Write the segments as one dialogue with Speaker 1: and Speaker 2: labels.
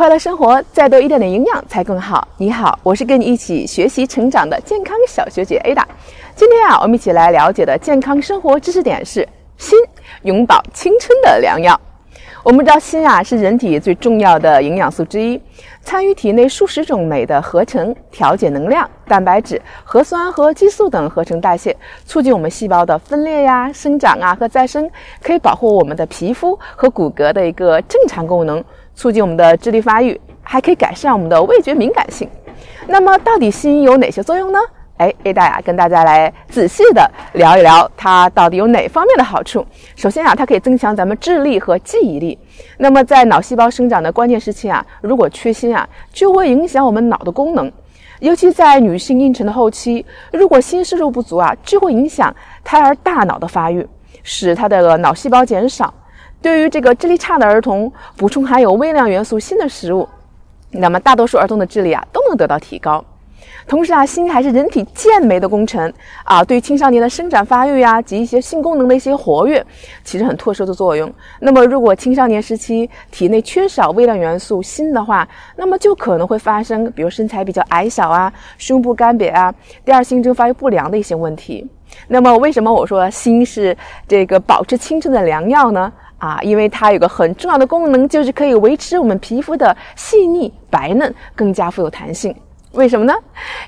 Speaker 1: 快乐生活，再多一点点营养才更好。你好，我是跟你一起学习成长的健康小学姐 Ada。今天啊，我们一起来了解的健康生活知识点是锌，永葆青春的良药。我们知道锌啊是人体最重要的营养素之一，参与体内数十种酶的合成、调节能量、蛋白质、核酸和激素等合成代谢，促进我们细胞的分裂呀、生长啊和再生，可以保护我们的皮肤和骨骼的一个正常功能，促进我们的智力发育，还可以改善我们的味觉敏感性。那么，到底锌有哪些作用呢？哎，A 大呀，跟大家来仔细的聊一聊它到底有哪方面的好处。首先啊，它可以增强咱们智力和记忆力。那么在脑细胞生长的关键时期啊，如果缺锌啊，就会影响我们脑的功能。尤其在女性妊娠的后期，如果锌摄入不足啊，就会影响胎儿大脑的发育，使它的脑细胞减少。对于这个智力差的儿童，补充含有微量元素锌的食物，那么大多数儿童的智力啊都能得到提高。同时啊，锌还是人体健美的工程啊，对青少年的生长发育呀及一些性功能的一些活跃，起着很特殊的作用。那么，如果青少年时期体内缺少微量元素锌的话，那么就可能会发生，比如身材比较矮小啊、胸部干瘪啊、第二性征发育不良的一些问题。那么，为什么我说锌是这个保持青春的良药呢？啊，因为它有个很重要的功能，就是可以维持我们皮肤的细腻白嫩，更加富有弹性。为什么呢？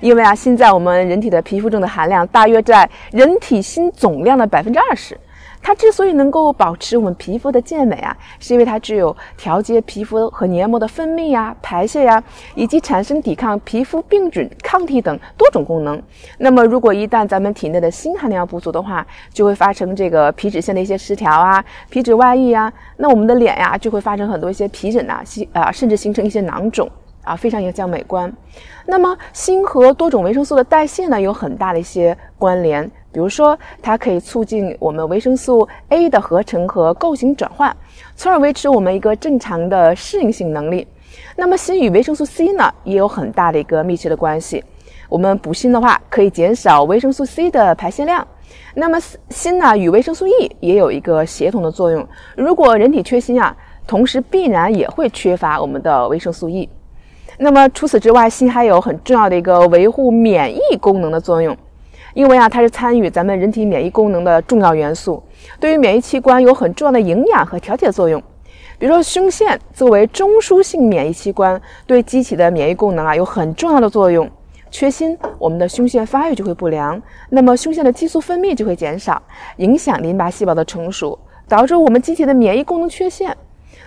Speaker 1: 因为啊，锌在我们人体的皮肤中的含量大约在人体锌总量的百分之二十。它之所以能够保持我们皮肤的健美啊，是因为它具有调节皮肤和黏膜的分泌呀、排泄呀，以及产生抵抗皮肤病菌、抗体等多种功能。那么，如果一旦咱们体内的锌含量不足的话，就会发生这个皮脂腺的一些失调啊、皮脂外溢啊，那我们的脸呀就会发生很多一些皮疹呐、形啊，甚至形成一些囊肿。啊，非常影响美观。那么，锌和多种维生素的代谢呢，有很大的一些关联。比如说，它可以促进我们维生素 A 的合成和构型转换，从而维持我们一个正常的适应性能力。那么，锌与维生素 C 呢，也有很大的一个密切的关系。我们补锌的话，可以减少维生素 C 的排泄量。那么，锌呢，与维生素 E 也有一个协同的作用。如果人体缺锌啊，同时必然也会缺乏我们的维生素 E。那么除此之外，锌还有很重要的一个维护免疫功能的作用，因为啊，它是参与咱们人体免疫功能的重要元素，对于免疫器官有很重要的营养和调节作用。比如说，胸腺作为中枢性免疫器官，对机体的免疫功能啊有很重要的作用。缺锌，我们的胸腺发育就会不良，那么胸腺的激素分泌就会减少，影响淋巴细胞的成熟，导致我们机体的免疫功能缺陷。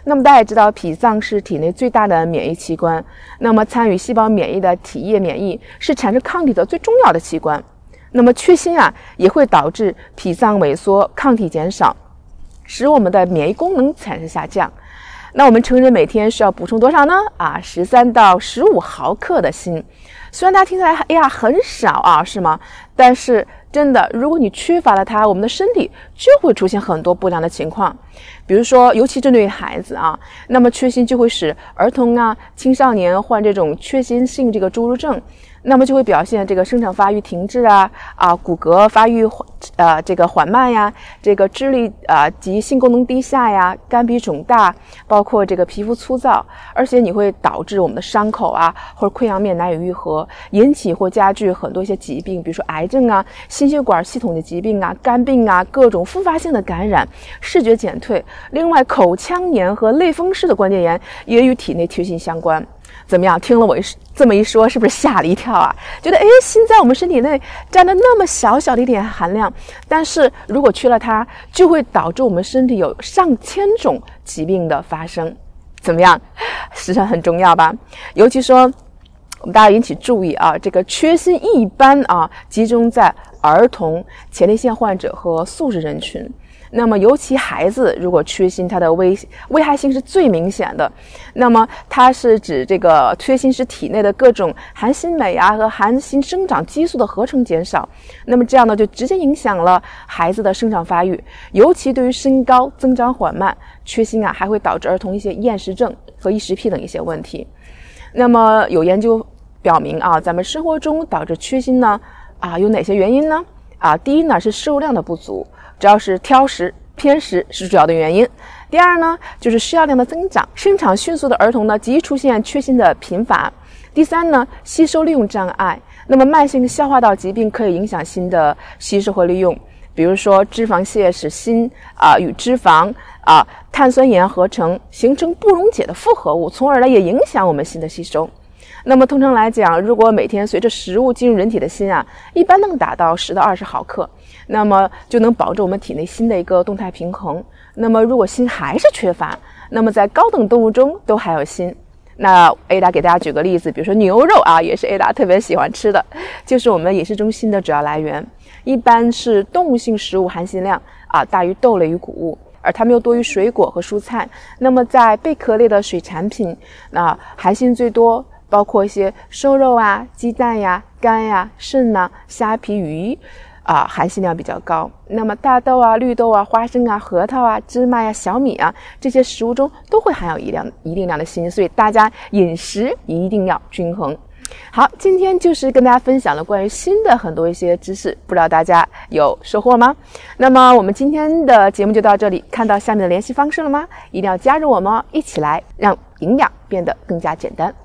Speaker 1: 那么大家也知道，脾脏是体内最大的免疫器官。那么参与细胞免疫的体液免疫是产生抗体的最重要的器官。那么缺锌啊，也会导致脾脏萎缩、抗体减少，使我们的免疫功能产生下降。那我们成人每天需要补充多少呢？啊，十三到十五毫克的锌。虽然大家听起来哎呀很少啊，是吗？但是真的，如果你缺乏了它，我们的身体就会出现很多不良的情况。比如说，尤其针对于孩子啊，那么缺锌就会使儿童啊、青少年患这种缺锌性这个侏儒症。那么就会表现这个生长发育停滞啊啊，骨骼发育缓呃这个缓慢呀，这个智力啊及性功能低下呀，肝脾肿大，包括这个皮肤粗糙，而且你会导致我们的伤口啊或者溃疡面难以愈合，引起或加剧很多一些疾病，比如说癌癌症啊、心血管系统的疾病啊、肝病啊，各种复发性的感染、视觉减退。另外，口腔炎和类风湿的关节炎也与体内缺锌相关。怎么样？听了我一这么一说，是不是吓了一跳啊？觉得哎，锌在我们身体内占的那么小小的一点含量，但是如果缺了它，就会导致我们身体有上千种疾病的发生。怎么样？实际上很重要吧？尤其说，我们大家引起注意啊，这个缺锌一般啊集中在儿童、前列腺患者和素食人群。那么，尤其孩子如果缺锌，它的危危害性是最明显的。那么，它是指这个缺锌使体内的各种含锌酶啊和含锌生长激素的合成减少。那么这样呢，就直接影响了孩子的生长发育，尤其对于身高增长缓慢，缺锌啊还会导致儿童一些厌食症和异食癖等一些问题。那么有研究表明啊，咱们生活中导致缺锌呢啊有哪些原因呢？啊，第一呢是摄入量的不足。主要是挑食偏食是主要的原因。第二呢，就是食药量的增长，生长迅速的儿童呢，极易出现缺锌的频繁。第三呢，吸收利用障碍。那么慢性消化道疾病可以影响锌的吸收和利用，比如说脂肪泻使锌啊与脂肪啊碳酸盐合成，形成不溶解的复合物，从而呢也影响我们锌的吸收。那么通常来讲，如果每天随着食物进入人体的锌啊，一般能达到十到二十毫克，那么就能保证我们体内锌的一个动态平衡。那么如果锌还是缺乏，那么在高等动物中都含有锌。那 Ada 给大家举个例子，比如说牛肉啊，也是 Ada 特别喜欢吃的，就是我们饮食中锌的主要来源。一般是动物性食物含锌量啊大于豆类与谷物，而它们又多于水果和蔬菜。那么在贝壳类的水产品，那含锌最多。包括一些瘦肉啊、鸡蛋呀、肝呀、肾呐、虾皮、鱼，啊，含锌量比较高。那么大豆啊、绿豆啊、花生啊、核桃啊、芝麻呀、小米啊这些食物中都会含有一量一定量的锌，所以大家饮食一定要均衡。好，今天就是跟大家分享了关于锌的很多一些知识，不知道大家有收获吗？那么我们今天的节目就到这里，看到下面的联系方式了吗？一定要加入我们哦，一起来让营养变得更加简单。